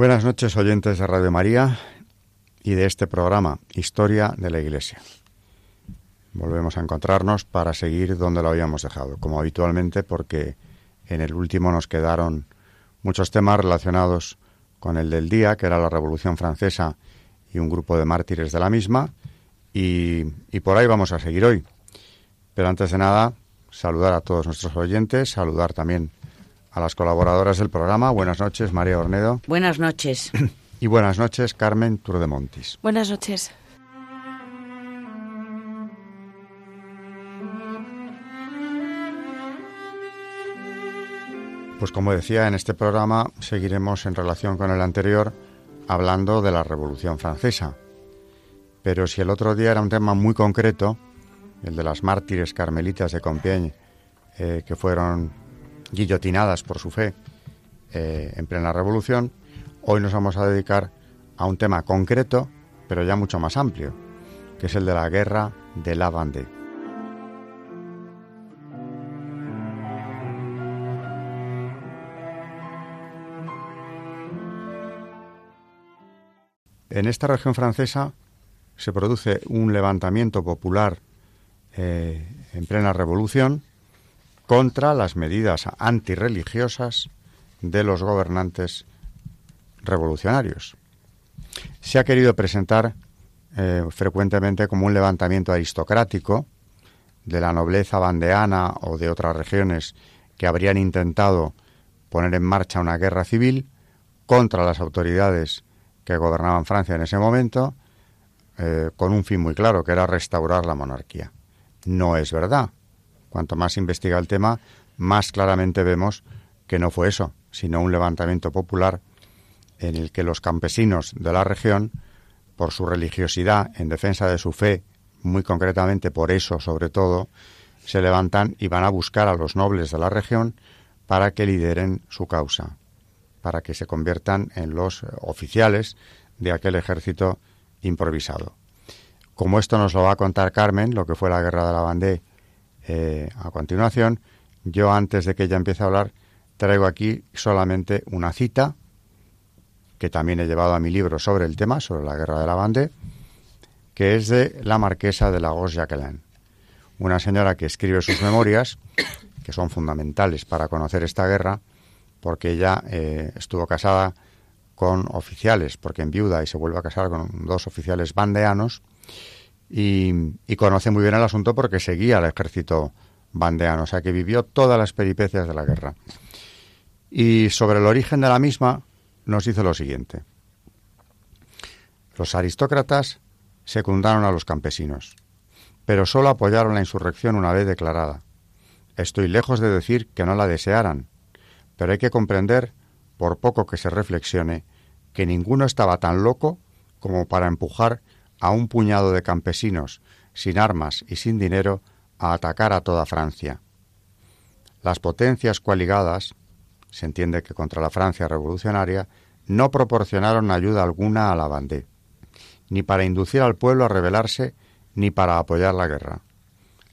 Buenas noches oyentes de Radio María y de este programa Historia de la Iglesia. Volvemos a encontrarnos para seguir donde lo habíamos dejado, como habitualmente porque en el último nos quedaron muchos temas relacionados con el del día, que era la Revolución Francesa y un grupo de mártires de la misma, y, y por ahí vamos a seguir hoy. Pero antes de nada, saludar a todos nuestros oyentes, saludar también a las colaboradoras del programa. Buenas noches, María Ornedo. Buenas noches. Y buenas noches, Carmen Turdemontis. Buenas noches. Pues como decía, en este programa seguiremos en relación con el anterior hablando de la Revolución Francesa. Pero si el otro día era un tema muy concreto, el de las mártires carmelitas de Compiègne, eh, que fueron guillotinadas por su fe eh, en plena revolución, hoy nos vamos a dedicar a un tema concreto, pero ya mucho más amplio, que es el de la guerra de la Vendée. En esta región francesa se produce un levantamiento popular eh, en plena revolución contra las medidas antirreligiosas de los gobernantes revolucionarios. Se ha querido presentar eh, frecuentemente como un levantamiento aristocrático de la nobleza bandeana o de otras regiones que habrían intentado poner en marcha una guerra civil contra las autoridades que gobernaban Francia en ese momento, eh, con un fin muy claro, que era restaurar la monarquía. No es verdad. Cuanto más investiga el tema, más claramente vemos que no fue eso, sino un levantamiento popular en el que los campesinos de la región, por su religiosidad en defensa de su fe, muy concretamente por eso sobre todo, se levantan y van a buscar a los nobles de la región para que lideren su causa, para que se conviertan en los oficiales de aquel ejército improvisado. Como esto nos lo va a contar Carmen, lo que fue la guerra de la Vendée eh, a continuación, yo antes de que ella empiece a hablar, traigo aquí solamente una cita que también he llevado a mi libro sobre el tema, sobre la guerra de la Bande, que es de la marquesa de Lagos Jacqueline, una señora que escribe sus memorias, que son fundamentales para conocer esta guerra, porque ella eh, estuvo casada con oficiales, porque en viuda y se vuelve a casar con dos oficiales bandeanos, y, conoce muy bien el asunto porque seguía al ejército bandeano, o sea que vivió todas las peripecias de la guerra. Y sobre el origen de la misma nos dice lo siguiente. Los aristócratas secundaron a los campesinos, pero solo apoyaron la insurrección una vez declarada. Estoy lejos de decir que no la desearan, pero hay que comprender, por poco que se reflexione, que ninguno estaba tan loco como para empujar a un puñado de campesinos sin armas y sin dinero a atacar a toda Francia. Las potencias coaligadas, se entiende que contra la Francia revolucionaria, no proporcionaron ayuda alguna a la Vendée, ni para inducir al pueblo a rebelarse ni para apoyar la guerra.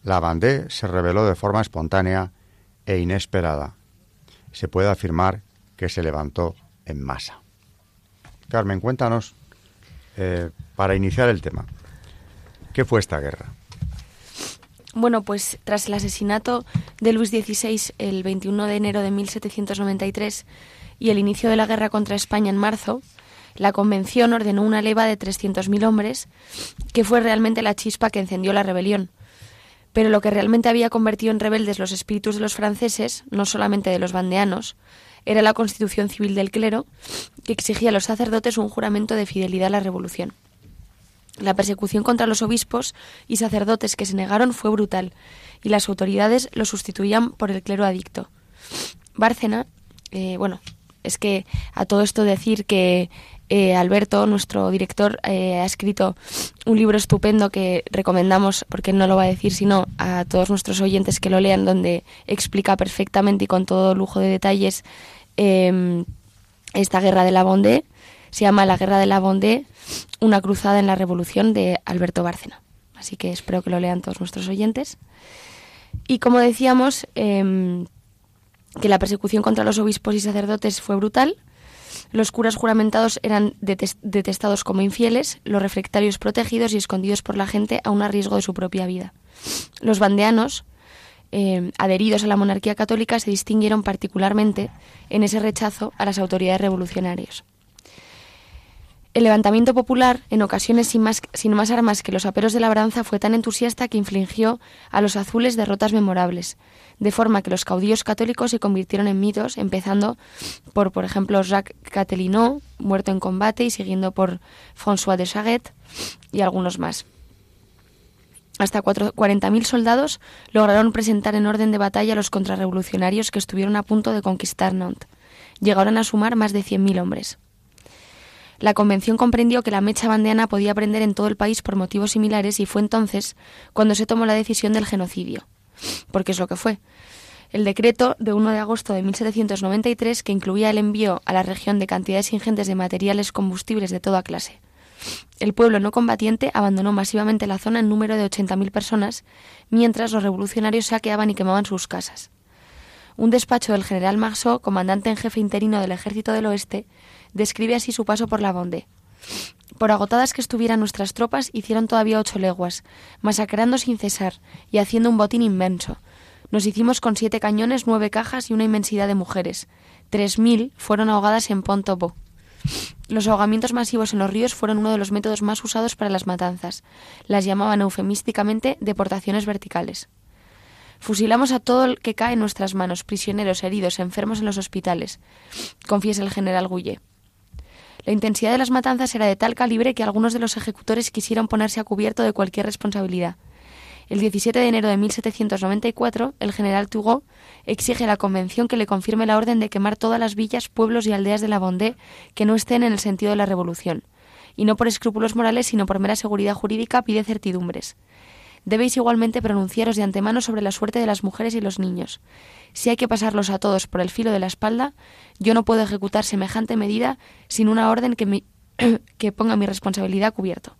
La Vendée se rebeló de forma espontánea e inesperada. Se puede afirmar que se levantó en masa. Carmen, cuéntanos eh, para iniciar el tema. ¿Qué fue esta guerra? Bueno, pues tras el asesinato de Luis XVI el 21 de enero de 1793 y el inicio de la guerra contra España en marzo, la Convención ordenó una leva de 300.000 hombres, que fue realmente la chispa que encendió la rebelión. Pero lo que realmente había convertido en rebeldes los espíritus de los franceses, no solamente de los bandeanos, era la constitución civil del clero, que exigía a los sacerdotes un juramento de fidelidad a la revolución. La persecución contra los obispos y sacerdotes que se negaron fue brutal, y las autoridades lo sustituían por el clero adicto. Bárcena, eh, bueno, es que a todo esto decir que eh, Alberto, nuestro director, eh, ha escrito un libro estupendo que recomendamos, porque no lo va a decir, sino a todos nuestros oyentes que lo lean, donde explica perfectamente y con todo lujo de detalles em, esta guerra de la Bondé. Se llama La Guerra de la Bondé, una cruzada en la revolución de Alberto Bárcena. Así que espero que lo lean todos nuestros oyentes. Y como decíamos, em, que la persecución contra los obispos y sacerdotes fue brutal, los curas juramentados eran detestados como infieles, los reflectarios protegidos y escondidos por la gente a un riesgo de su propia vida. Los bandeanos, eh, adheridos a la monarquía católica, se distinguieron particularmente en ese rechazo a las autoridades revolucionarias. El levantamiento popular, en ocasiones sin más, sin más, armas que los aperos de labranza, fue tan entusiasta que infligió a los azules derrotas memorables, de forma que los caudillos católicos se convirtieron en mitos, empezando por, por ejemplo, Jacques Catelinot, muerto en combate, y siguiendo por François de Chaguet y algunos más. Hasta 40.000 soldados lograron presentar en orden de batalla a los contrarrevolucionarios que estuvieron a punto de conquistar Nantes. Llegaron a sumar más de 100.000 hombres. La convención comprendió que la mecha bandeana podía prender en todo el país por motivos similares y fue entonces cuando se tomó la decisión del genocidio. Porque es lo que fue. El decreto de 1 de agosto de 1793 que incluía el envío a la región de cantidades ingentes de materiales combustibles de toda clase. El pueblo no combatiente abandonó masivamente la zona en número de 80.000 personas, mientras los revolucionarios saqueaban y quemaban sus casas. Un despacho del general Marceau, comandante en jefe interino del Ejército del Oeste, describe así su paso por la Bonde. Por agotadas que estuvieran nuestras tropas, hicieron todavía ocho leguas, masacrando sin cesar y haciendo un botín inmenso. Nos hicimos con siete cañones, nueve cajas y una inmensidad de mujeres. Tres mil fueron ahogadas en pont Los ahogamientos masivos en los ríos fueron uno de los métodos más usados para las matanzas. Las llamaban eufemísticamente deportaciones verticales. Fusilamos a todo el que cae en nuestras manos, prisioneros, heridos, enfermos en los hospitales, confiesa el general Gouillet. La intensidad de las matanzas era de tal calibre que algunos de los ejecutores quisieron ponerse a cubierto de cualquier responsabilidad. El 17 de enero de 1794, el general Turgot exige a la Convención que le confirme la orden de quemar todas las villas, pueblos y aldeas de la Vendée que no estén en el sentido de la Revolución. Y no por escrúpulos morales, sino por mera seguridad jurídica, pide certidumbres. Debéis igualmente pronunciaros de antemano sobre la suerte de las mujeres y los niños. Si hay que pasarlos a todos por el filo de la espalda, yo no puedo ejecutar semejante medida sin una orden que, que ponga mi responsabilidad cubierto.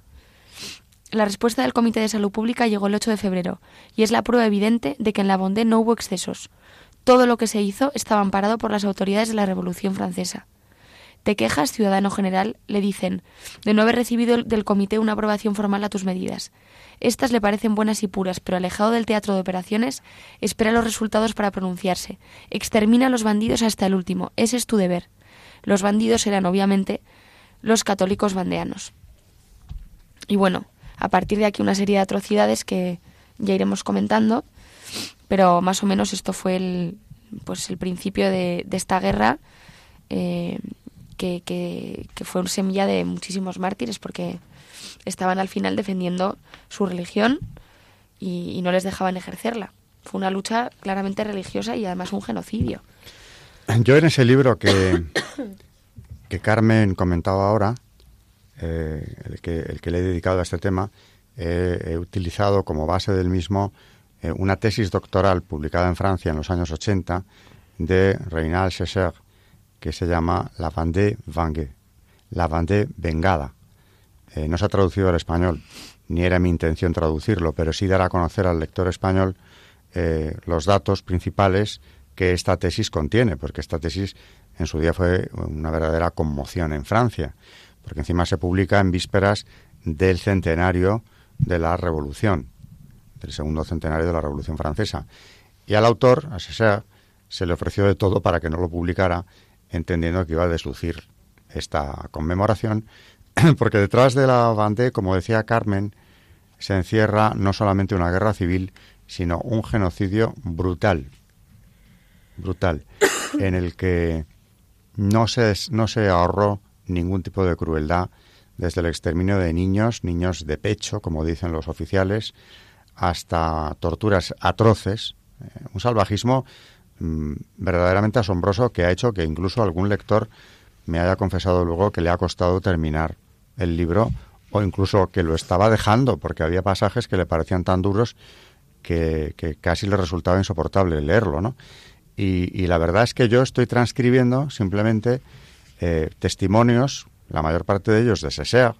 La respuesta del Comité de Salud Pública llegó el 8 de febrero y es la prueba evidente de que en la Bondé no hubo excesos. Todo lo que se hizo estaba amparado por las autoridades de la Revolución Francesa. Te quejas, ciudadano general, le dicen, de no haber recibido del comité una aprobación formal a tus medidas. Estas le parecen buenas y puras, pero alejado del teatro de operaciones, espera los resultados para pronunciarse. Extermina a los bandidos hasta el último. Ese es tu deber. Los bandidos eran, obviamente, los católicos bandeanos. Y bueno, a partir de aquí una serie de atrocidades que ya iremos comentando, pero más o menos esto fue el, pues el principio de, esta guerra eh, que, fue un semilla de muchísimos mártires porque estaban al final defendiendo su religión y, no les dejaban ejercerla. Fue una lucha claramente religiosa y además un genocidio. Yo en ese libro que, que Carmen comentaba ahora, eh, el, que, el que le he dedicado a este tema, he utilizado como base del mismo eh, una tesis doctoral publicada en Francia en los años 80 de Reynald Chesser, que se llama La Vendée Vengée, La Vendée Vengada. Eh, no se ha traducido al español, ni era mi intención traducirlo, pero sí dar a conocer al lector español los datos principales que esta tesis contiene, porque esta tesis en su día fue una verdadera conmoción en Francia, porque encima se publica en vísperas del centenario de la Revolución, del segundo centenario de la Revolución Francesa. Y al autor, a César, se le ofreció de todo para que no lo publicara, entendiendo que iba a deslucir esta conmemoración, porque detrás de la Vendée, como decía Carmen, se encierra no solamente una guerra civil, sino un genocidio brutal, brutal, en el que no se, no se ahorró ningún tipo de crueldad, desde el exterminio de niños, niños de pecho, como dicen los oficiales, hasta torturas atroces, eh, un salvajismo mm, verdaderamente asombroso que ha hecho que incluso algún lector me haya confesado luego que le ha costado terminar el libro o incluso que lo estaba dejando porque había pasajes que le parecían tan duros que, casi le resultaba insoportable leerlo, ¿no? Y, la verdad es que yo estoy transcribiendo simplemente eh, testimonios, la mayor parte de ellos de César,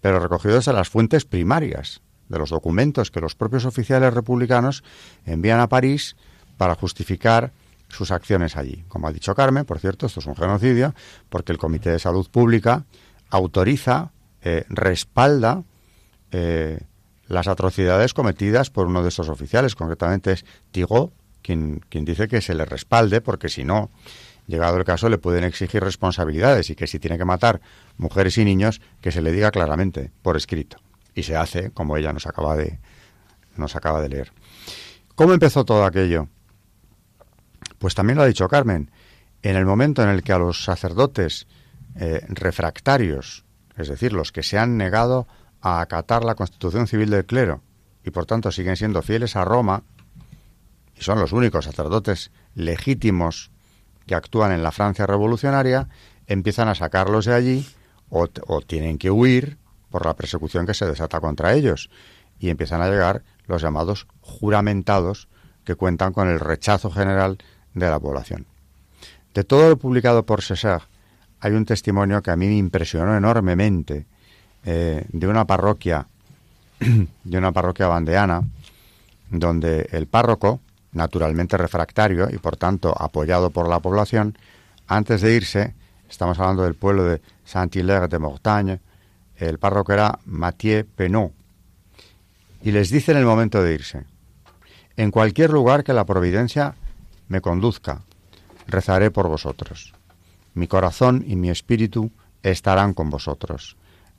pero recogidos de las fuentes primarias, de los documentos que los propios oficiales republicanos envían a París para justificar sus acciones allí. Como ha dicho Carmen, por cierto, esto es un genocidio, porque el Comité de Salud Pública autoriza, eh, respalda eh, las atrocidades cometidas por uno de estos oficiales, concretamente es Tigo, quien, quien dice que se le respalde, porque si no, llegado el caso, le pueden exigir responsabilidades y que si tiene que matar mujeres y niños, que se le diga claramente, por escrito. Y se hace, como ella nos acaba de, nos acaba de leer. ¿Cómo empezó todo aquello? Pues también lo ha dicho Carmen. En el momento en el que a los sacerdotes eh, refractarios, es decir, los que se han negado a acatar la constitución civil del clero y por tanto siguen siendo fieles a Roma, y son los únicos sacerdotes legítimos que actúan en la Francia revolucionaria, empiezan a sacarlos de allí o, tienen que huir por la persecución que se desata contra ellos. Y empiezan a llegar los llamados juramentados que cuentan con el rechazo general de la población. De todo lo publicado por César, hay un testimonio que a mí me impresionó enormemente eh, de una parroquia, de una parroquia bandeana, donde el párroco, naturalmente refractario y por tanto apoyado por la población, antes de irse, estamos hablando del pueblo de Saint-Hilaire de Mortagne, el párroco era Mathieu Penot, y les dice en el momento de irse, en cualquier lugar que la providencia me conduzca, rezaré por vosotros. Mi corazón y mi espíritu estarán con vosotros.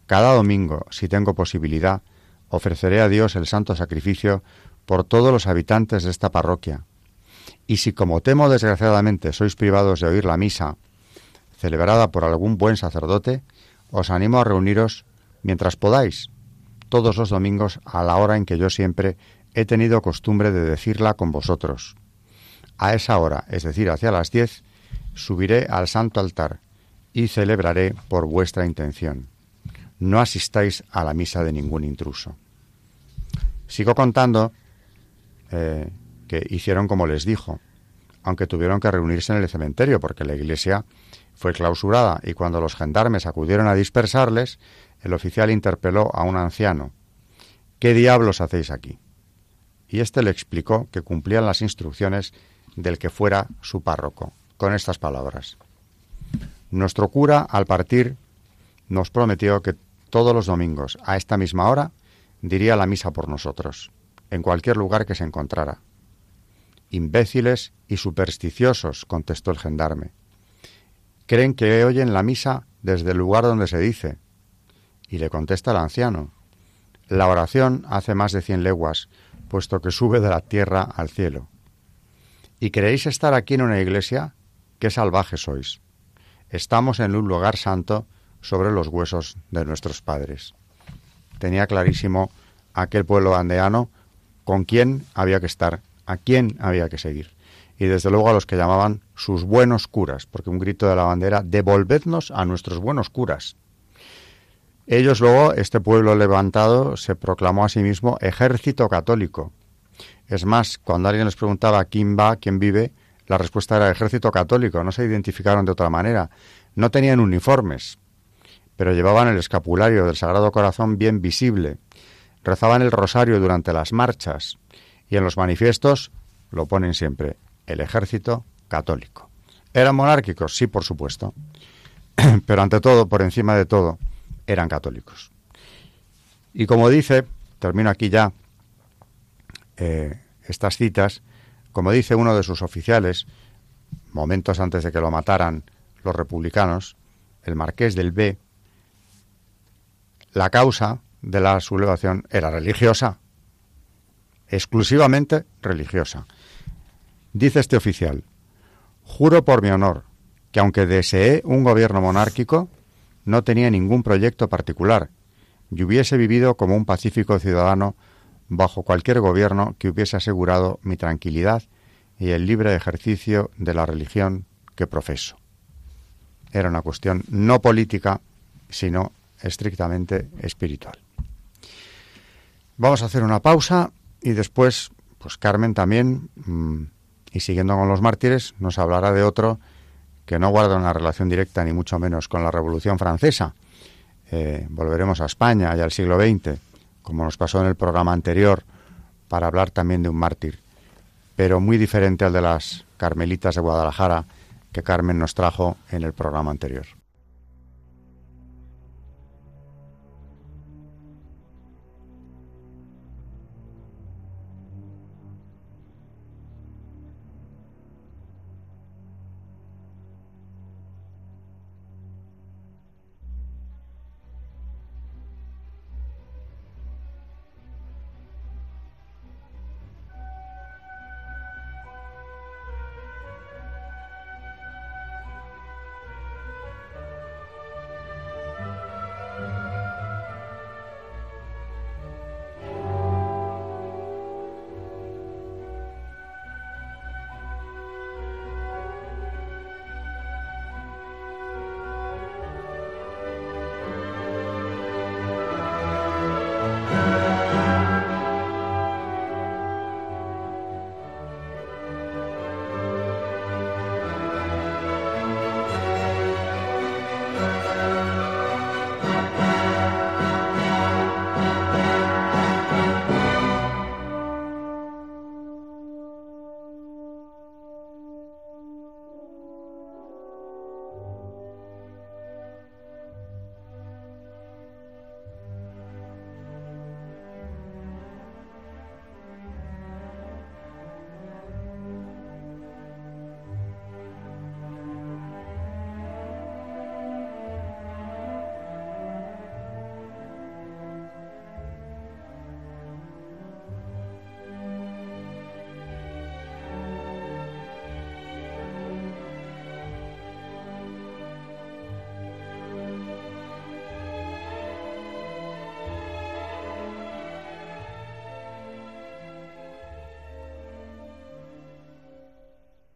Cada domingo, si tengo posibilidad, ofreceré a Dios el santo sacrificio por todos los habitantes de esta parroquia. Y si como temo desgraciadamente sois privados de oír la misa, celebrada por algún buen sacerdote, os animo a reuniros mientras podáis, todos los domingos a la hora en que yo siempre he tenido costumbre de decirla con vosotros. A esa hora, es decir, hacia las diez, subiré al santo altar y celebraré por vuestra intención. No asistáis a la misa de ningún intruso. Sigo contando eh, que hicieron como les dijo, aunque tuvieron que reunirse en el cementerio porque la iglesia fue clausurada y cuando los gendarmes acudieron a dispersarles, el oficial interpeló a un anciano. ¿Qué diablos hacéis aquí? Y éste le explicó que cumplían las instrucciones del que fuera su párroco, con estas palabras. Nuestro cura, al partir, nos prometió que todos los domingos, a esta misma hora, diría la misa por nosotros en cualquier lugar que se encontrara. Imbéciles y supersticiosos, contestó el gendarme. Creen que oyen la misa desde el lugar donde se dice. Y le contesta el anciano. La oración hace más de cien leguas, puesto que sube de la tierra al cielo. ¿Y queréis estar aquí en una iglesia? ¡Qué salvajes sois! Estamos en un lugar santo sobre los huesos de nuestros padres. Tenía clarísimo aquel pueblo andeano con quién había que estar, a quién había que seguir. Y desde luego a los que llamaban sus buenos curas, porque un grito de la bandera, devolvednos a nuestros buenos curas. Ellos luego, este pueblo levantado, se proclamó a sí mismo ejército católico. Es más, cuando alguien les preguntaba quién va, quién vive, la respuesta era ejército católico, no se identificaron de otra manera. No tenían uniformes, pero llevaban el escapulario del Sagrado Corazón bien visible, rezaban el rosario durante las marchas y en los manifiestos lo ponen siempre, el ejército católico. ¿Eran monárquicos? Sí, por supuesto. Pero ante todo, por encima de todo, eran católicos. Y como dice, termino aquí ya eh, estas citas, como dice uno de sus oficiales, momentos antes de que lo mataran los republicanos, el marqués del B, la causa de la sublevación era religiosa, exclusivamente religiosa. Dice este oficial, juro por mi honor que aunque deseé un gobierno monárquico, no tenía ningún proyecto particular y hubiese vivido como un pacífico ciudadano bajo cualquier gobierno que hubiese asegurado mi tranquilidad y el libre ejercicio de la religión que profeso. Era una cuestión no política, sino estrictamente espiritual. Vamos a hacer una pausa y después, pues Carmen también, mm, y siguiendo con los mártires, nos hablará de otro que no guarda una relación directa ni mucho menos con la Revolución Francesa. Eh, volveremos a España y al siglo XX, como nos pasó en el programa anterior, para hablar también de un mártir, pero muy diferente al de las Carmelitas de Guadalajara que Carmen nos trajo en el programa anterior.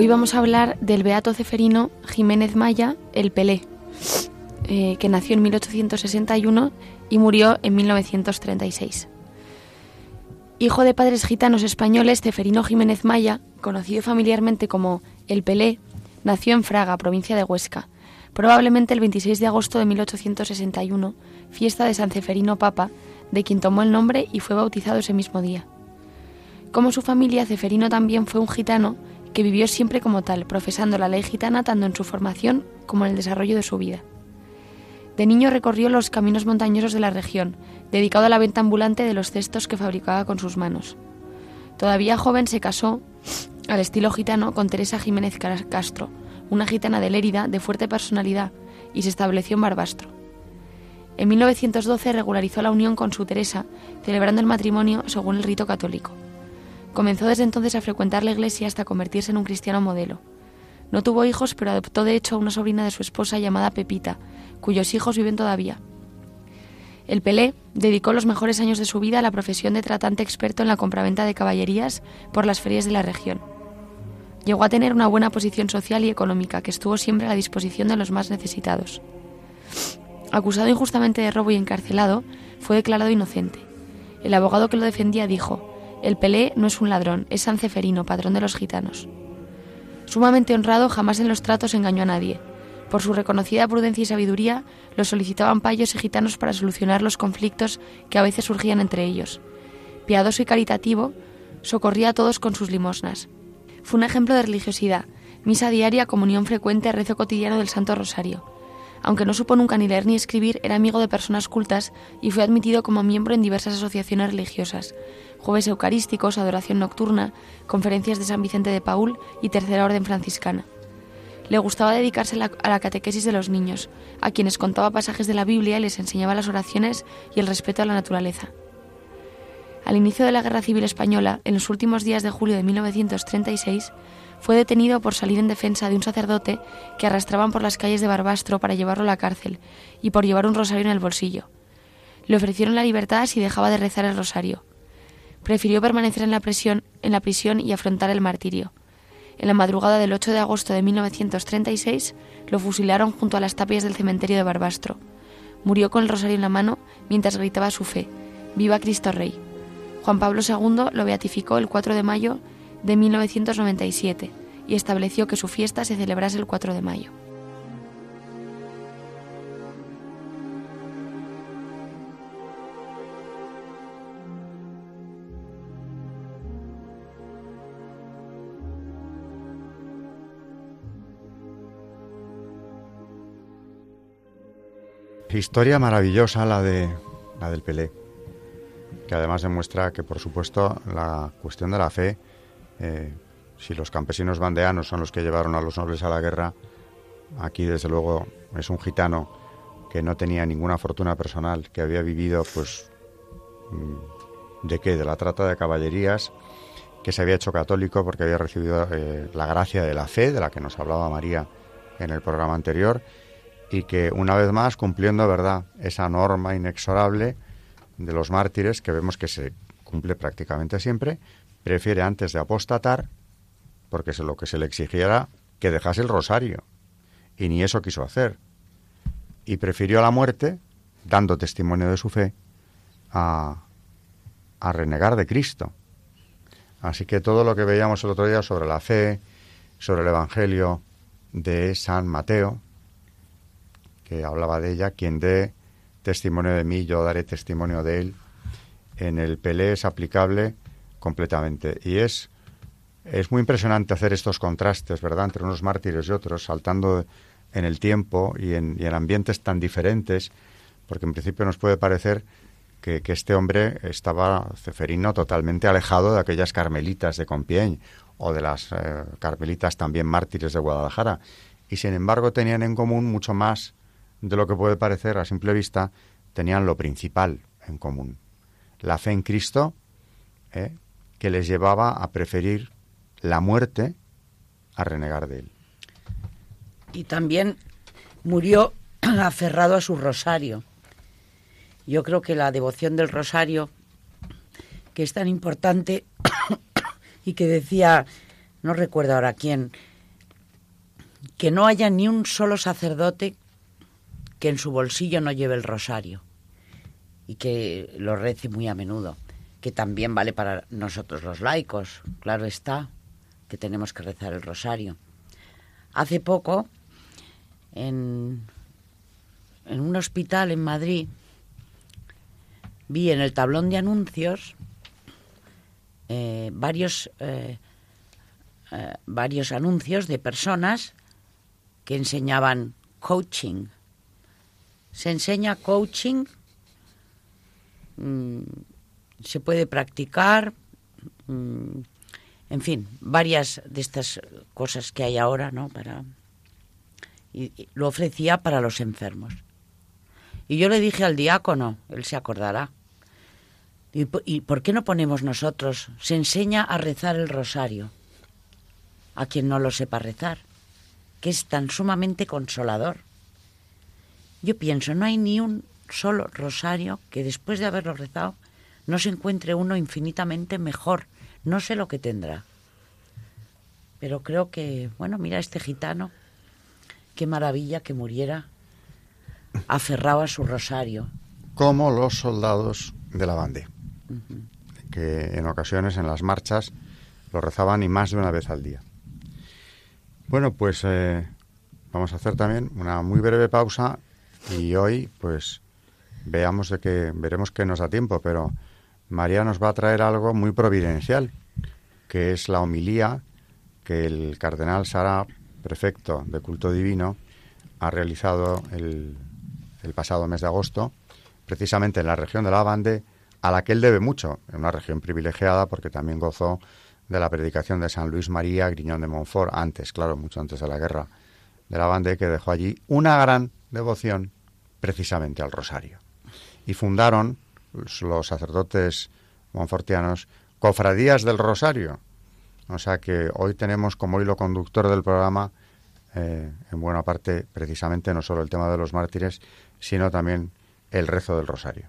Hoy vamos a hablar del beato ceferino Jiménez Maya, el Pelé, eh, que nació en 1861 y murió en 1936. Hijo de padres gitanos españoles, Ceferino Jiménez Maya, conocido familiarmente como el Pelé, nació en Fraga, provincia de Huesca, probablemente el 26 de agosto de 1861, fiesta de San Ceferino Papa, de quien tomó el nombre y fue bautizado ese mismo día. Como su familia, Ceferino también fue un gitano que vivió siempre como tal, profesando la ley gitana tanto en su formación como en el desarrollo de su vida. De niño recorrió los caminos montañosos de la región, dedicado a la venta ambulante de los cestos que fabricaba con sus manos. Todavía joven se casó, al estilo gitano, con Teresa Jiménez Castro, una gitana de Lérida de fuerte personalidad, y se estableció en Barbastro. En 1912 regularizó la unión con su Teresa, celebrando el matrimonio según el rito católico. Comenzó desde entonces a frecuentar la iglesia hasta convertirse en un cristiano modelo. No tuvo hijos, pero adoptó de hecho a una sobrina de su esposa llamada Pepita, cuyos hijos viven todavía. El Pelé dedicó los mejores años de su vida a la profesión de tratante experto en la compraventa de caballerías por las ferias de la región. Llegó a tener una buena posición social y económica que estuvo siempre a la disposición de los más necesitados. Acusado injustamente de robo y encarcelado, fue declarado inocente. El abogado que lo defendía dijo, el Pelé no es un ladrón, es San Ceferino, patrón de los gitanos. Sumamente honrado, jamás en los tratos engañó a nadie. Por su reconocida prudencia y sabiduría, lo solicitaban payos y gitanos para solucionar los conflictos que a veces surgían entre ellos. Piadoso y caritativo, socorría a todos con sus limosnas. Fue un ejemplo de religiosidad, misa diaria, comunión frecuente, rezo cotidiano del Santo Rosario. Aunque no supo nunca ni leer ni escribir, era amigo de personas cultas y fue admitido como miembro en diversas asociaciones religiosas, jueves eucarísticos, adoración nocturna, conferencias de San Vicente de Paul y Tercera Orden Franciscana. Le gustaba dedicarse a la catequesis de los niños, a quienes contaba pasajes de la Biblia y les enseñaba las oraciones y el respeto a la naturaleza. Al inicio de la Guerra Civil Española, en los últimos días de julio de 1936, fue detenido por salir en defensa de un sacerdote que arrastraban por las calles de Barbastro para llevarlo a la cárcel y por llevar un rosario en el bolsillo. Le ofrecieron la libertad si dejaba de rezar el rosario. Prefirió permanecer en la, prisión, en la prisión y afrontar el martirio. En la madrugada del 8 de agosto de 1936 lo fusilaron junto a las tapias del cementerio de Barbastro. Murió con el rosario en la mano mientras gritaba su fe, Viva Cristo Rey. Juan Pablo II lo beatificó el 4 de mayo de 1997 y estableció que su fiesta se celebrase el 4 de mayo. Historia maravillosa la de la del Pelé, que además demuestra que por supuesto la cuestión de la fe eh, si los campesinos bandeanos son los que llevaron a los nobles a la guerra, aquí desde luego es un gitano que no tenía ninguna fortuna personal, que había vivido pues mm, de qué, de la trata de caballerías, que se había hecho católico porque había recibido eh, la gracia de la fe, de la que nos hablaba María en el programa anterior, y que una vez más cumpliendo, ¿verdad?, esa norma inexorable de los mártires que vemos que se cumple prácticamente siempre, prefiere antes de apostatar, porque lo que se le exigiera que dejase el rosario, y ni eso quiso hacer, y prefirió la muerte, dando testimonio de su fe, a, a renegar de Cristo. Así que todo lo que veíamos el otro día sobre la fe, sobre el Evangelio de San Mateo, que hablaba de ella, quien dé testimonio de mí, yo daré testimonio de él, en el Pelé es aplicable completamente. Y es, es muy impresionante hacer estos contrastes, ¿verdad?, entre unos mártires y otros, saltando en el tiempo y en, y en ambientes tan diferentes, porque en principio nos puede parecer que, este hombre estaba, Ceferino, totalmente alejado de aquellas carmelitas de Compiègne o de las eh, carmelitas también mártires de Guadalajara. Y sin embargo tenían en común mucho más de lo que puede parecer a simple vista, tenían lo principal en común. La fe en Cristo, ¿eh? Que les llevaba a preferir la muerte a renegar de él. Y también murió aferrado a su rosario. Yo creo que la devoción del rosario, que es tan importante y que decía, no recuerdo ahora quién, que no haya ni un solo sacerdote que en su bolsillo no lleve el rosario y que lo rece muy a menudo que también vale para nosotros los laicos, claro está, que tenemos que rezar el rosario. Hace poco, en, en un hospital en Madrid, vi en el tablón de anuncios eh, varios, eh, eh, varios anuncios de personas que enseñaban coaching. Se enseña coaching mm, se puede practicar, mm, en fin, varias de estas cosas que hay ahora, ¿no? Para y, lo ofrecía para los enfermos. Y yo le dije al diácono, él se acordará. ¿Y, ¿Y por qué no ponemos nosotros? Se enseña a rezar el rosario a quien no lo sepa rezar, que es tan sumamente consolador. Yo pienso, no hay ni un solo rosario que después de haberlo rezado no se encuentre uno infinitamente mejor. No sé lo que tendrá. Pero creo que, bueno, mira este gitano, qué maravilla que muriera aferrado a su rosario. Como los soldados de la bande, que en ocasiones en las marchas lo rezaban y más de una vez al día. Bueno, pues eh, vamos a hacer también una muy breve pausa y hoy, pues, veamos de que veremos que nos da tiempo, pero María nos va a traer algo muy providencial, que es la homilía que el cardenal Sara, prefecto de culto divino, ha realizado el, pasado mes de agosto, precisamente en la región de la Bande, a la que él debe mucho, en una región privilegiada porque también gozó de la predicación de San Luis María Griñón de Montfort, antes, claro, mucho antes de la guerra de la Bande, que dejó allí una gran devoción precisamente al rosario. Y fundaron los sacerdotes monfortianos cofradías del rosario. O sea que hoy tenemos como hilo conductor del programa, eh, en buena parte, precisamente no solo el tema de los mártires, sino también el rezo del rosario.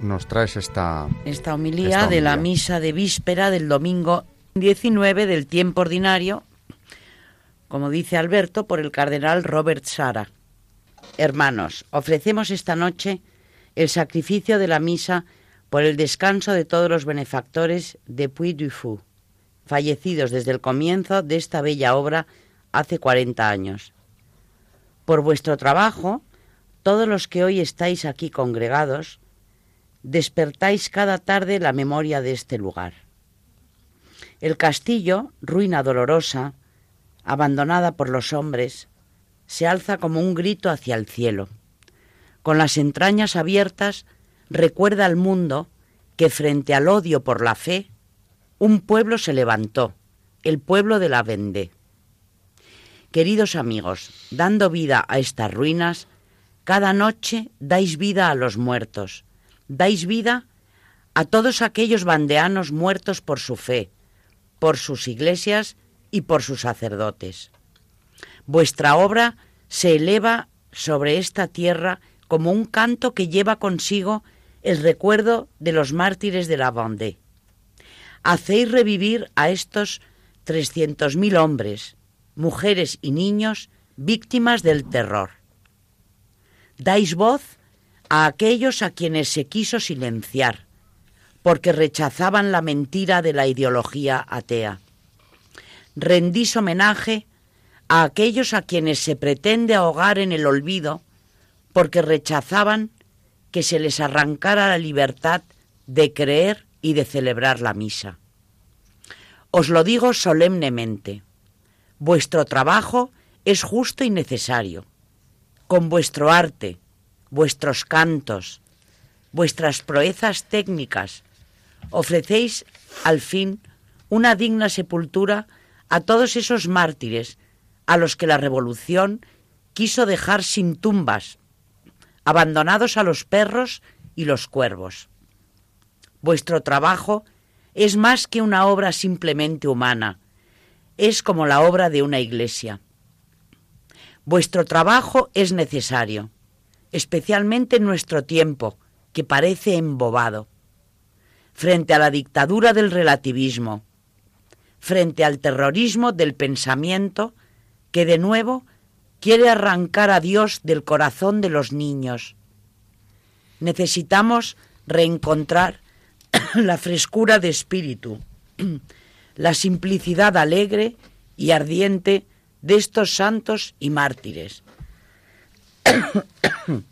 nos traes esta... Esta homilía, de la misa de víspera del domingo 19 del tiempo ordinario, como dice Alberto, por el cardenal Robert Sara. Hermanos, ofrecemos esta noche el sacrificio de la misa por el descanso de todos los benefactores de Puy du Fou, fallecidos desde el comienzo de esta bella obra hace 40 años. Por vuestro trabajo, todos los que hoy estáis aquí congregados, despertáis cada tarde la memoria de este lugar. El castillo, ruina dolorosa, abandonada por los hombres, se alza como un grito hacia el cielo. Con las entrañas abiertas, recuerda al mundo que frente al odio por la fe, un pueblo se levantó, el pueblo de la Vendée. Queridos amigos, dando vida a estas ruinas, cada noche dais vida a los muertos, dais vida a todos aquellos bandeanos muertos por su fe, por sus iglesias y por sus sacerdotes. Vuestra obra se eleva sobre esta tierra como un canto que lleva consigo el recuerdo de los mártires de la Vendée. Hacéis revivir a estos trescientos mil hombres, mujeres y niños víctimas del terror dais voz a aquellos a quienes se quiso silenciar, porque rechazaban la mentira de la ideología atea. Rendís homenaje a aquellos a quienes se pretende ahogar en el olvido porque rechazaban que se les arrancara la libertad de creer y de celebrar la misa. Os lo digo solemnemente, vuestro trabajo es justo y necesario. Con vuestro arte, vuestros cantos, vuestras proezas técnicas, ofrecéis al fin una digna sepultura a todos esos mártires a los que la revolución quiso dejar sin tumbas, abandonados a los perros y los cuervos. Vuestro trabajo es más que una obra simplemente humana, es como la obra de una iglesia. Vuestro trabajo es necesario, especialmente en nuestro tiempo, que parece embobado, frente a la dictadura del relativismo, frente al terrorismo del pensamiento que de nuevo quiere arrancar a Dios del corazón de los niños. Necesitamos reencontrar la frescura de espíritu, la simplicidad alegre y ardiente de estos santos y mártires.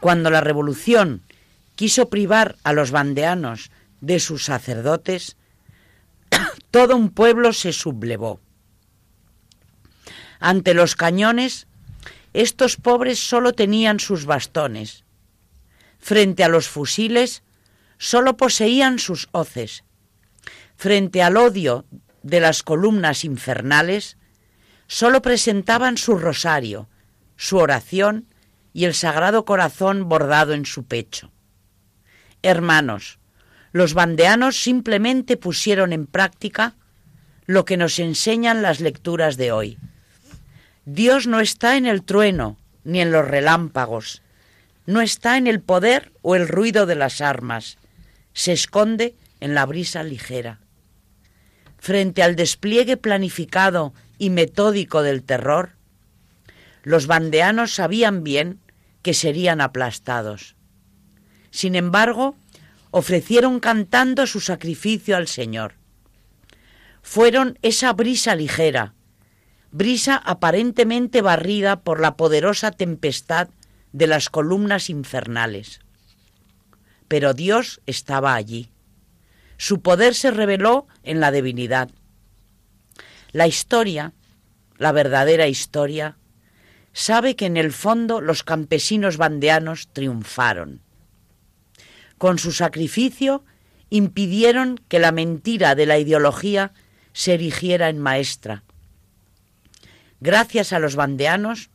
Cuando la revolución quiso privar a los bandeanos de sus sacerdotes, todo un pueblo se sublevó. Ante los cañones, estos pobres solo tenían sus bastones. Frente a los fusiles, solo poseían sus hoces. Frente al odio de las columnas infernales, solo presentaban su rosario, su oración y el sagrado corazón bordado en su pecho. Hermanos, los bandeanos simplemente pusieron en práctica lo que nos enseñan las lecturas de hoy. Dios no está en el trueno ni en los relámpagos, no está en el poder o el ruido de las armas, se esconde en la brisa ligera. Frente al despliegue planificado y metódico del terror, los bandeanos sabían bien que serían aplastados. Sin embargo, ofrecieron cantando su sacrificio al Señor. Fueron esa brisa ligera, brisa aparentemente barrida por la poderosa tempestad de las columnas infernales. Pero Dios estaba allí. Su poder se reveló en la debilidad. La historia, la verdadera historia, sabe que en el fondo los campesinos bandeanos triunfaron. Con su sacrificio impidieron que la mentira de la ideología se erigiera en maestra Gracias a los bandeanos,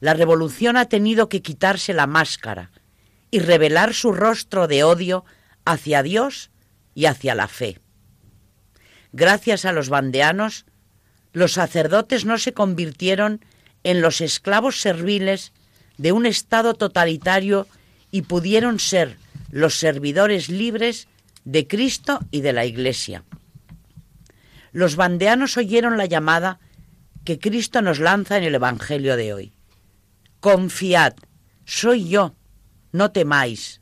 la revolución ha tenido que quitarse la máscara y revelar su rostro de odio hacia Dios y hacia la fe. Gracias a los bandeanos, los sacerdotes no se convirtieron en los esclavos serviles de un Estado totalitario y pudieron ser los servidores libres de Cristo y de la Iglesia. Los bandeanos oyeron la llamada que Cristo nos lanza en el Evangelio de hoy. Confiad, soy yo, no temáis.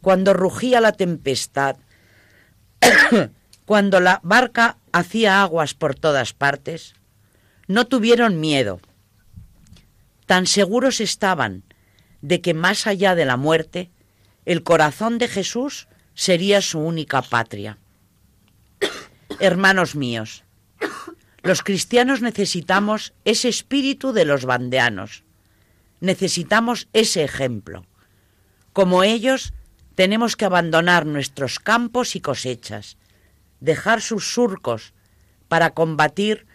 Cuando rugía la tempestad, cuando la barca hacía aguas por todas partes, no tuvieron miedo. Tan seguros estaban de que más allá de la muerte, el corazón de Jesús sería su única patria. Hermanos míos, los cristianos necesitamos ese espíritu de los bandeanos. Necesitamos ese ejemplo. Como ellos, tenemos que abandonar nuestros campos y cosechas, dejar sus surcos para combatir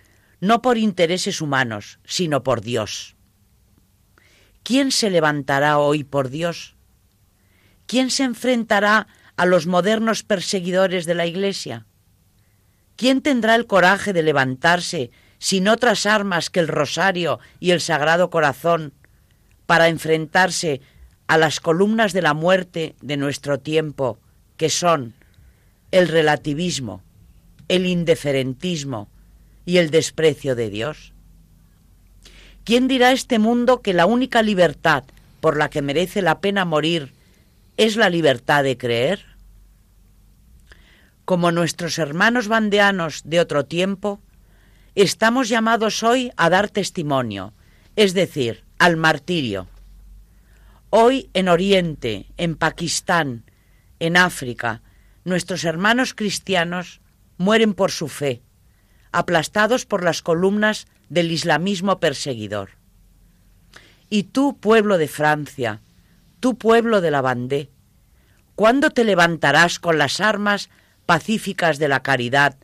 no por intereses humanos, sino por Dios. ¿Quién se levantará hoy por Dios? ¿Quién se enfrentará a los modernos perseguidores de la Iglesia? ¿Quién tendrá el coraje de levantarse sin otras armas que el rosario y el sagrado corazón para enfrentarse a las columnas de la muerte de nuestro tiempo, que son el relativismo, el indiferentismo y el desprecio de Dios? ¿Quién dirá a este mundo que la única libertad por la que merece la pena morir es la libertad de creer? como nuestros hermanos bandeanos de otro tiempo, estamos llamados hoy a dar testimonio, es decir, al martirio. Hoy en Oriente, en Pakistán, en África, nuestros hermanos cristianos mueren por su fe, aplastados por las columnas del islamismo perseguidor. Y tú, pueblo de Francia, tú, pueblo de la Bandé, ¿cuándo te levantarás con las armas pacíficas de la caridad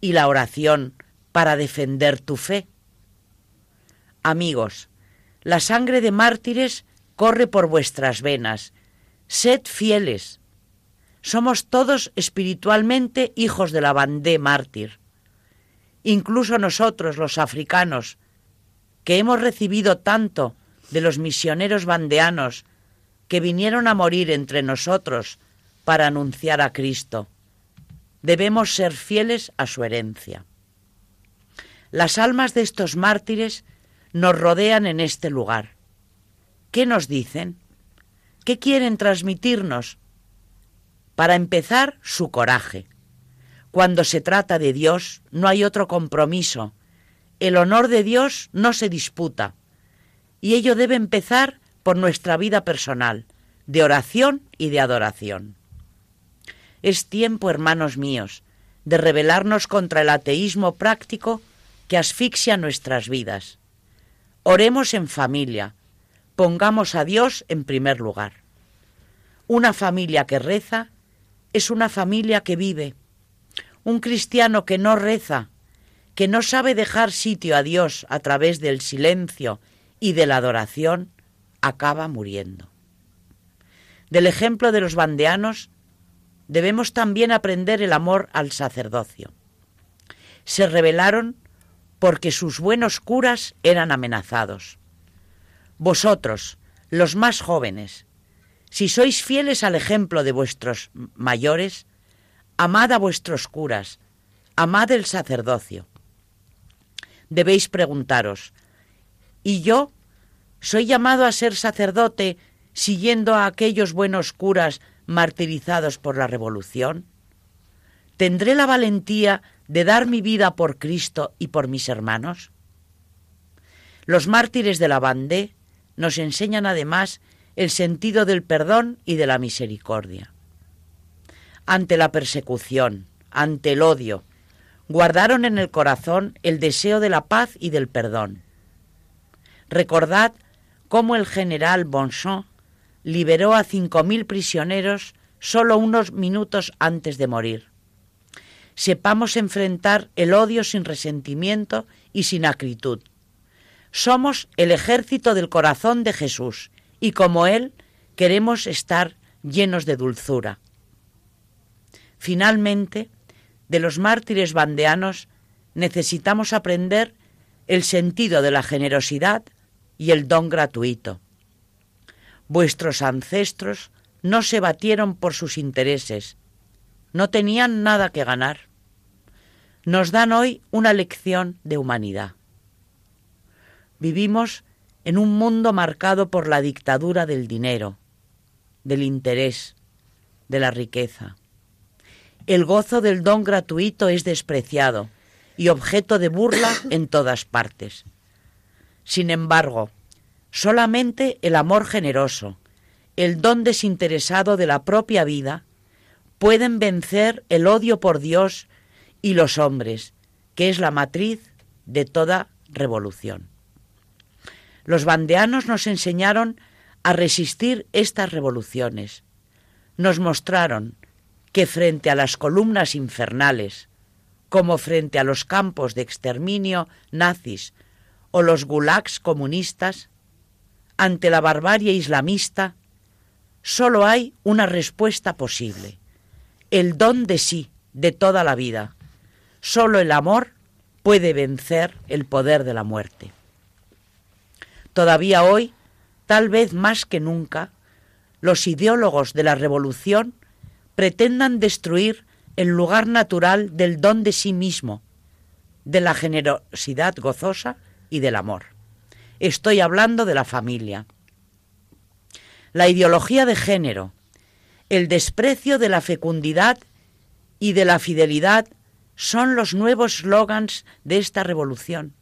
y la oración para defender tu fe? Amigos, la sangre de mártires corre por vuestras venas. Sed fieles. Somos todos espiritualmente hijos de la bandé mártir. Incluso nosotros, los africanos, que hemos recibido tanto de los misioneros bandeanos que vinieron a morir entre nosotros para anunciar a Cristo. Debemos ser fieles a su herencia. Las almas de estos mártires nos rodean en este lugar. ¿Qué nos dicen? ¿Qué quieren transmitirnos? Para empezar, su coraje. Cuando se trata de Dios, no hay otro compromiso. El honor de Dios no se disputa. Y ello debe empezar por nuestra vida personal, de oración y de adoración. Es tiempo, hermanos míos, de rebelarnos contra el ateísmo práctico que asfixia nuestras vidas. Oremos en familia, pongamos a Dios en primer lugar. Una familia que reza es una familia que vive. Un cristiano que no reza, que no sabe dejar sitio a Dios a través del silencio y de la adoración, acaba muriendo. Del ejemplo de los bandeanos debemos también aprender el amor al sacerdocio. Se rebelaron porque sus buenos curas eran amenazados. Vosotros, los más jóvenes, si sois fieles al ejemplo de vuestros mayores, amad a vuestros curas, amad el sacerdocio. Debéis preguntaros, ¿y yo soy llamado a ser sacerdote siguiendo a aquellos buenos curas martirizados por la revolución? ¿Tendré la valentía de dar mi vida por Cristo y por mis hermanos? Los mártires de la Bandé nos enseñan además el sentido del perdón y de la misericordia. Ante la persecución, ante el odio, guardaron en el corazón el deseo de la paz y del perdón. Recordad cómo el general Bonchon liberó a cinco mil prisioneros solo unos minutos antes de morir sepamos enfrentar el odio sin resentimiento y sin acritud. Somos el ejército del corazón de Jesús y como Él queremos estar llenos de dulzura. Finalmente, de los mártires bandeanos necesitamos aprender el sentido de la generosidad y el don gratuito. Vuestros ancestros no se batieron por sus intereses, no tenían nada que ganar nos dan hoy una lección de humanidad. Vivimos en un mundo marcado por la dictadura del dinero, del interés, de la riqueza. El gozo del don gratuito es despreciado y objeto de burla en todas partes. Sin embargo, solamente el amor generoso, el don desinteresado de la propia vida, pueden vencer el odio por Dios y los hombres, que es la matriz de toda revolución. Los bandeanos nos enseñaron a resistir estas revoluciones. Nos mostraron que frente a las columnas infernales, como frente a los campos de exterminio nazis o los gulags comunistas, ante la barbarie islamista, solo hay una respuesta posible, el don de sí de toda la vida, Solo el amor puede vencer el poder de la muerte. Todavía hoy, tal vez más que nunca, los ideólogos de la revolución pretendan destruir el lugar natural del don de sí mismo, de la generosidad gozosa y del amor. Estoy hablando de la familia. La ideología de género, el desprecio de la fecundidad y de la fidelidad son los nuevos slogans de esta revolución.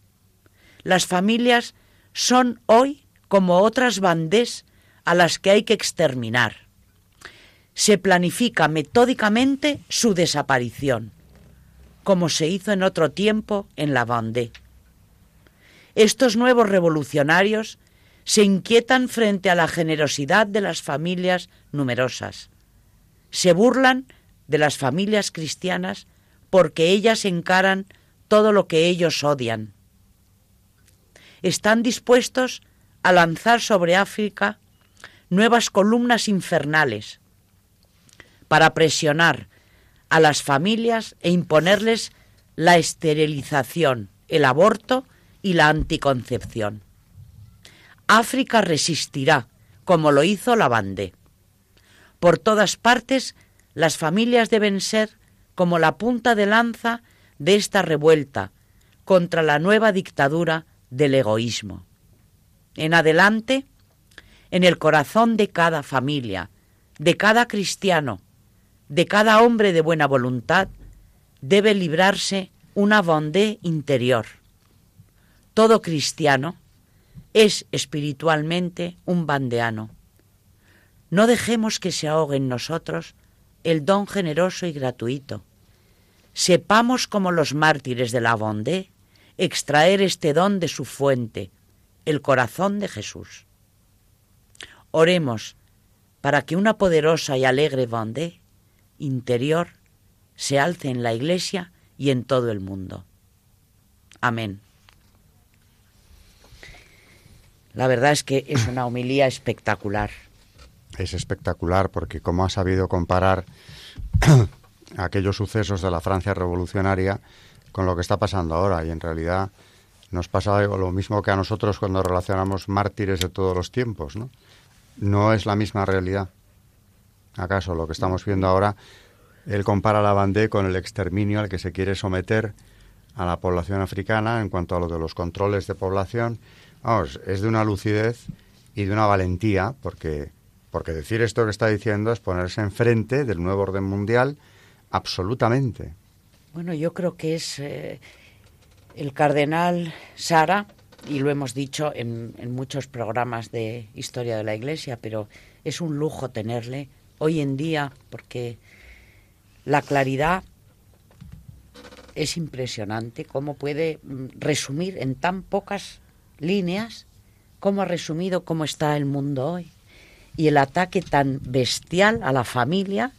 Las familias son hoy como otras bandés a las que hay que exterminar. Se planifica metódicamente su desaparición, como se hizo en otro tiempo en la Vendée. Estos nuevos revolucionarios se inquietan frente a la generosidad de las familias numerosas. Se burlan de las familias cristianas porque ellas encaran todo lo que ellos odian. Están dispuestos a lanzar sobre África nuevas columnas infernales para presionar a las familias e imponerles la esterilización, el aborto y la anticoncepción. África resistirá, como lo hizo la Bande. Por todas partes, las familias deben ser como la punta de lanza de esta revuelta contra la nueva dictadura del egoísmo. En adelante, en el corazón de cada familia, de cada cristiano, de cada hombre de buena voluntad, debe librarse una bondé interior. Todo cristiano es espiritualmente un bandeano. No dejemos que se ahogue en nosotros el don generoso y gratuito, sepamos como los mártires de la bondé extraer este don de su fuente, el corazón de Jesús. Oremos para que una poderosa y alegre bondé interior se alce en la Iglesia y en todo el mundo. Amén. La verdad es que es una homilía espectacular. Es espectacular porque como ha sabido comparar aquellos sucesos de la Francia revolucionaria con lo que está pasando ahora y en realidad nos pasa lo mismo que a nosotros cuando relacionamos mártires de todos los tiempos, ¿no? No es la misma realidad. ¿Acaso lo que estamos viendo ahora, él compara la Bandé con el exterminio al que se quiere someter a la población africana en cuanto a lo de los controles de población? Vamos, es de una lucidez y de una valentía, porque, porque decir esto que está diciendo es ponerse enfrente del nuevo orden mundial absolutamente. Bueno, yo creo que es eh, el cardenal Sara, y lo hemos dicho en, muchos programas de historia de la Iglesia, pero es un lujo tenerle hoy en día porque la claridad es impresionante, cómo puede mm, resumir en tan pocas líneas, cómo ha resumido cómo está el mundo hoy y el ataque tan bestial a la familia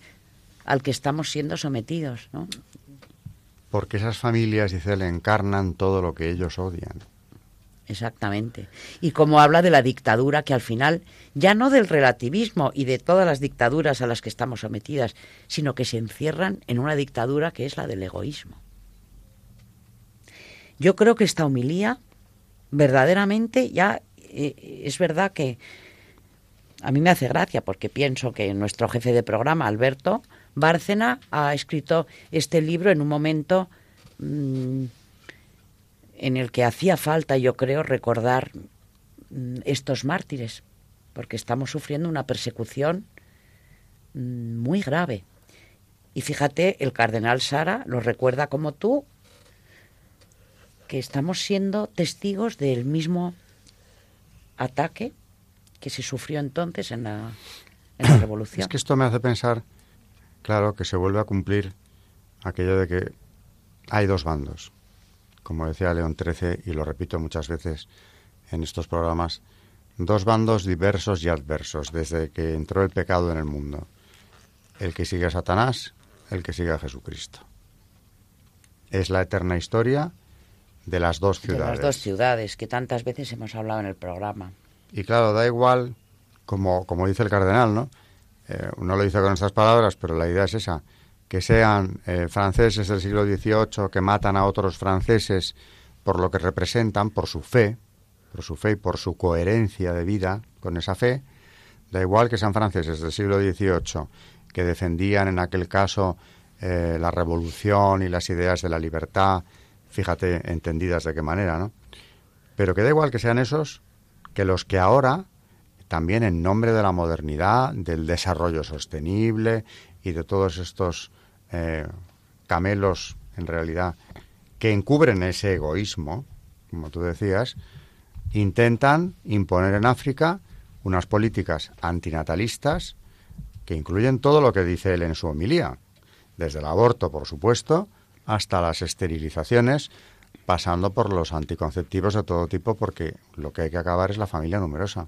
al que estamos siendo sometidos, ¿no? Porque esas familias, dice él, encarnan todo lo que ellos odian. Exactamente. Y como habla de la dictadura, que al final, ya no del relativismo y de todas las dictaduras a las que estamos sometidas, sino que se encierran en una dictadura que es la del egoísmo. Yo creo que esta homilía, verdaderamente, ya eh, es verdad que a mí me hace gracia, porque pienso que nuestro jefe de programa, Alberto, Bárcena ha escrito este libro en un momento mmm, en el que hacía falta, yo creo, recordar mmm, estos mártires, porque estamos sufriendo una persecución mmm, muy grave. Y fíjate, el cardenal Sara lo recuerda como tú, que estamos siendo testigos del mismo ataque que se sufrió entonces en la, en la revolución. Es que esto me hace pensar claro que se vuelve a cumplir aquello de que hay dos bandos. Como decía León XIII, y lo repito muchas veces en estos programas, dos bandos diversos y adversos desde que entró el pecado en el mundo. El que sigue a Satanás, el que sigue a Jesucristo. Es la eterna historia de las dos ciudades. De las dos ciudades que tantas veces hemos hablado en el programa. Y claro, da igual, como, como dice el cardenal, ¿no? eh, no lo dice con estas palabras, pero la idea es esa, que sean eh, franceses del siglo XVIII que matan a otros franceses por lo que representan, por su fe, por su fe y por su coherencia de vida con esa fe, da igual que sean franceses del siglo XVIII que defendían en aquel caso eh, la revolución y las ideas de la libertad, fíjate, entendidas de qué manera, ¿no? Pero que da igual que sean esos que los que ahora también en nombre de la modernidad, del desarrollo sostenible y de todos estos eh, camelos en realidad, que encubren ese egoísmo, como tú decías, intentan imponer en África unas políticas antinatalistas que incluyen todo lo que dice él en su homilía, desde el aborto, por supuesto, hasta las esterilizaciones, pasando por los anticonceptivos de todo tipo, porque lo que hay que acabar es la familia numerosa.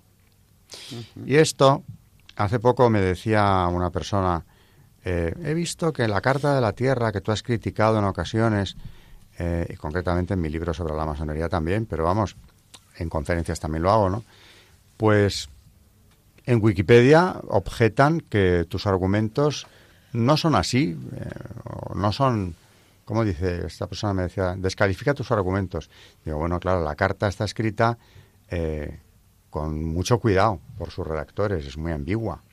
Y esto, hace poco me decía una persona, eh, he visto que la Carta de la Tierra, que tú has criticado en ocasiones, eh, y concretamente en mi libro sobre la masonería también, pero vamos, en conferencias también lo hago, ¿no? Pues en Wikipedia objetan que tus argumentos no son así, eh, no son, como dice esta persona, me decía, descalifica tus argumentos. Digo, bueno, claro, la carta está escrita eh, con mucho cuidado por sus redactores, es muy ambigua.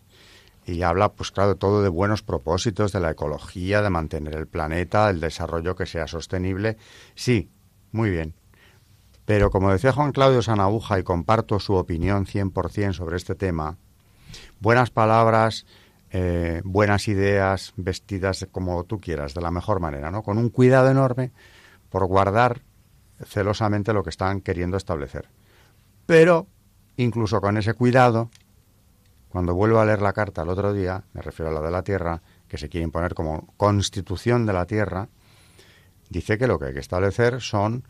Y habla, pues claro, todo de buenos propósitos, de la ecología, de mantener el planeta, del desarrollo que sea sostenible. Sí, muy bien. Pero como decía Juan Claudio Sanabuja, y comparto su opinión 100% sobre este tema, buenas palabras, eh, buenas ideas, vestidas como tú quieras, de la mejor manera, ¿no? Con un cuidado enorme por guardar celosamente lo que están queriendo establecer. Pero, incluso con ese cuidado, cuando vuelvo a leer la carta el otro día, me refiero a la de la Tierra, que se quiere imponer como constitución de la Tierra, dice que lo que hay que establecer son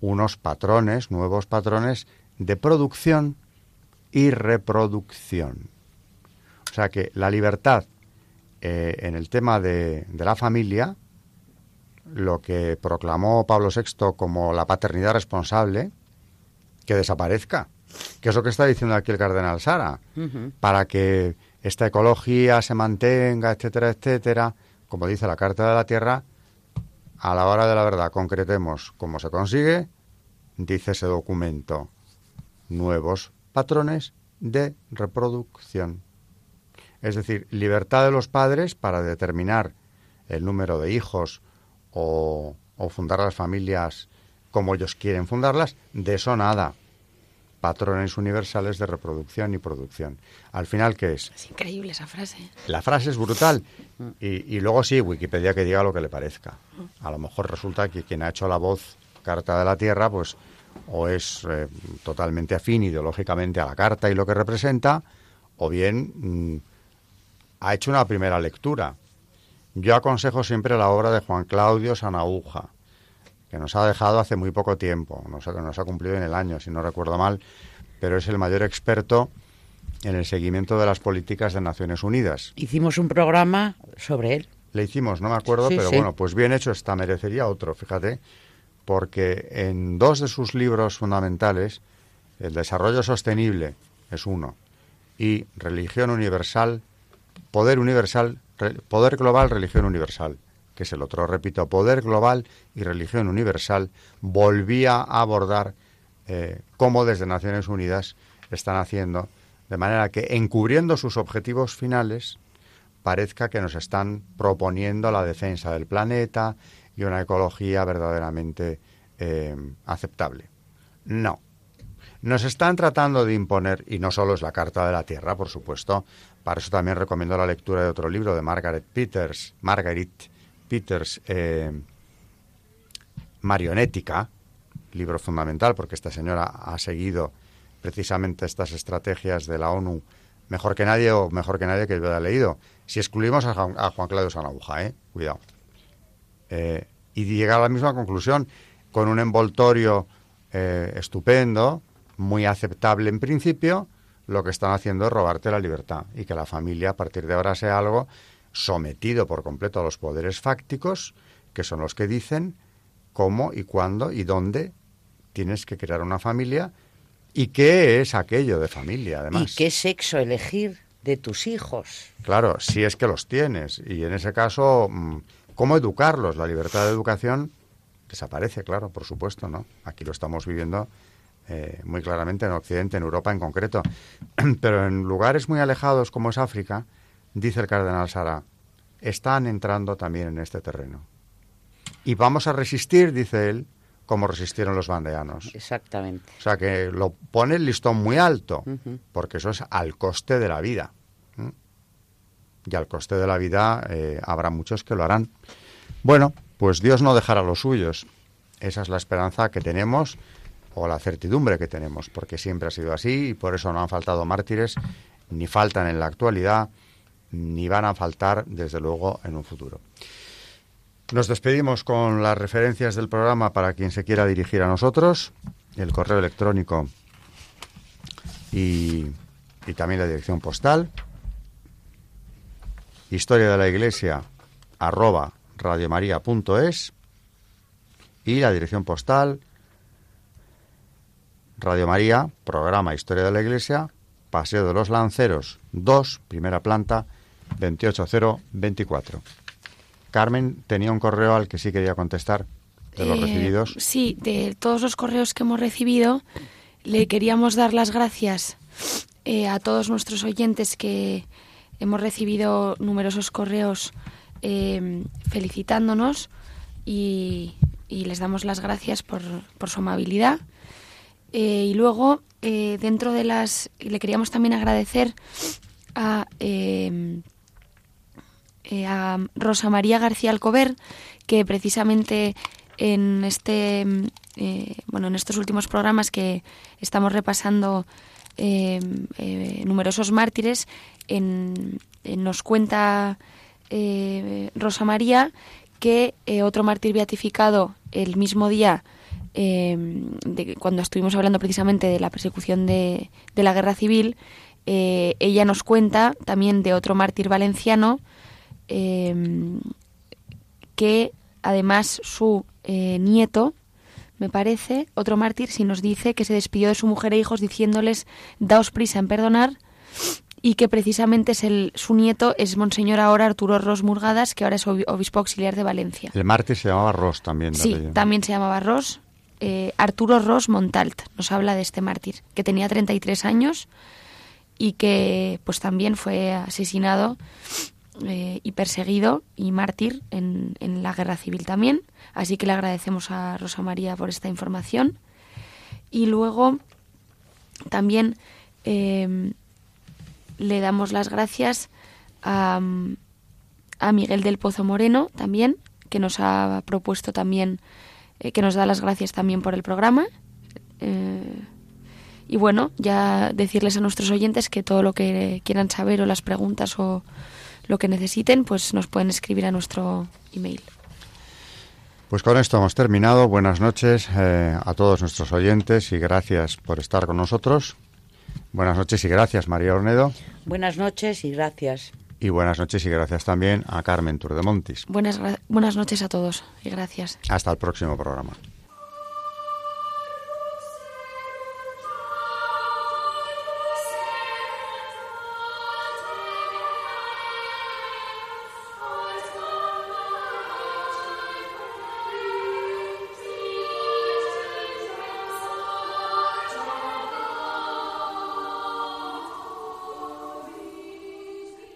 unos patrones, nuevos patrones de producción y reproducción. O sea que la libertad eh, en el tema de, de la familia, lo que proclamó Pablo VI como la paternidad responsable, que desaparezca. Que es lo que está diciendo aquí el cardenal Sara. Para que esta ecología se mantenga, etcétera, etcétera, como dice la Carta de la Tierra, a la hora de la verdad concretemos cómo se consigue, dice ese documento, nuevos patrones de reproducción. Es decir, libertad de los padres para determinar el número de hijos o, o fundar las familias como ellos quieren fundarlas, de eso nada. Patrones universales de reproducción y producción. Al final, ¿qué es? Es increíble esa frase. La frase es brutal. Y, y luego sí, Wikipedia que diga lo que le parezca. A lo mejor resulta que quien ha hecho la voz Carta de la Tierra, pues o es eh, totalmente afín ideológicamente a la carta y lo que representa, o bien mm, ha hecho una primera lectura. Yo aconsejo siempre la obra de Juan Claudio Sanauja, que nos ha dejado hace muy poco tiempo, no sé, nos ha cumplido en el año, si no recuerdo mal, pero es el mayor experto en el seguimiento de las políticas de Naciones Unidas. Hicimos un programa sobre él. Le hicimos, no me acuerdo, Sí, pero sí. bueno, pues bien hecho, esta merecería otro, fíjate, porque en dos de sus libros fundamentales, El desarrollo sostenible es uno, y Religión universal, Poder universal, Re- Poder global, Religión universal, que es el otro, repito, Poder global y Religión universal, volvía a abordar eh, cómo desde Naciones Unidas están haciendo, de manera que encubriendo sus objetivos finales, parezca que nos están proponiendo la defensa del planeta y una ecología verdaderamente eh, aceptable. No. Nos están tratando de imponer, y no solo es la Carta de la Tierra, por supuesto, para eso también recomiendo la lectura de otro libro de Margaret Peters, Margaret Peters, eh, Marionética, libro fundamental, porque esta señora ha seguido precisamente estas estrategias de la ONU mejor que nadie o mejor que nadie que yo haya leído. Si excluimos a Juan, Claudio Sanabuja, ¿eh? Cuidado. Eh, y llega a la misma conclusión, con un envoltorio eh, estupendo, muy aceptable en principio, lo que están haciendo es robarte la libertad y que la familia a partir de ahora sea algo sometido por completo a los poderes fácticos, que son los que dicen cómo y cuándo y dónde tienes que crear una familia y qué es aquello de familia, además. ¿Y qué sexo elegir de tus hijos? Claro, si es que los tienes. Y en ese caso, mm, ¿cómo educarlos? La libertad de educación desaparece, claro, por supuesto, ¿no? Aquí lo estamos viviendo eh, muy claramente en Occidente, en Europa en concreto. Pero en lugares muy alejados como es África, dice el cardenal Sara, están entrando también en este terreno. Y vamos a resistir, dice él, como resistieron los bandeanos. Exactamente. O sea que lo pone el listón muy alto, porque eso es al coste de la vida. Y al coste de la vida eh, habrá muchos que lo harán. Bueno, pues Dios no dejará los suyos. Esa es la esperanza que tenemos o la certidumbre que tenemos, porque siempre ha sido así y por eso no han faltado mártires, ni faltan en la actualidad, ni van a faltar, desde luego, en un futuro. Nos despedimos con las referencias del programa para quien se quiera dirigir a nosotros, el correo electrónico y, y también la dirección postal. Historia de la Iglesia arroba radiomaria.es y la dirección postal Radio María, programa Historia de la Iglesia, Paseo de los Lanceros 2, primera planta, 28024. Carmen tenía un correo al que sí quería contestar de los Eh, recibidos. Sí, de todos los correos que hemos recibido, le queríamos dar las gracias eh, a todos nuestros oyentes que hemos recibido numerosos correos eh, felicitándonos y, y les damos las gracias por, por su amabilidad. Y luego, dentro de las... Le queríamos también agradecer a... eh, eh, a Rosa María García Alcover, que precisamente en este mm, eh, bueno en estos últimos programas que estamos repasando eh, eh, numerosos mártires, en- en nos cuenta Rosa María que otro mártir beatificado el mismo día de cuando estuvimos hablando precisamente de la persecución de, de la guerra civil, ella nos cuenta también de otro mártir valenciano eh, que además su eh, nieto, me parece, otro mártir, si nos dice que se despidió de su mujer e hijos diciéndoles daos prisa en perdonar y que precisamente es el, su nieto es Monseñor ahora Arturo Ros Murgadas, que ahora es obi- obispo auxiliar de Valencia. El mártir se llamaba Ross también. Sí, también se llamaba Ros. eh, Arturo Ros Montalt nos habla de este mártir, que tenía 33 años y que pues también fue asesinado eh, y perseguido y mártir en, en la guerra civil también. Así que le agradecemos a Rosa María por esta información. Y luego también eh, le damos las gracias a, a Miguel del Pozo Moreno también, que nos ha propuesto también, eh, que nos da las gracias también por el programa. Eh, y bueno, ya decirles a nuestros oyentes que todo lo que quieran saber o las preguntas o lo que necesiten, pues nos pueden escribir a nuestro email. Pues con esto hemos terminado. Buenas noches eh, a todos nuestros oyentes y gracias por estar con nosotros. Buenas noches y gracias, María Ornedo. Buenas noches y gracias. Y buenas noches y gracias también a Carmen Turdemontis. Buenas, buenas noches a todos y gracias. Hasta el próximo programa.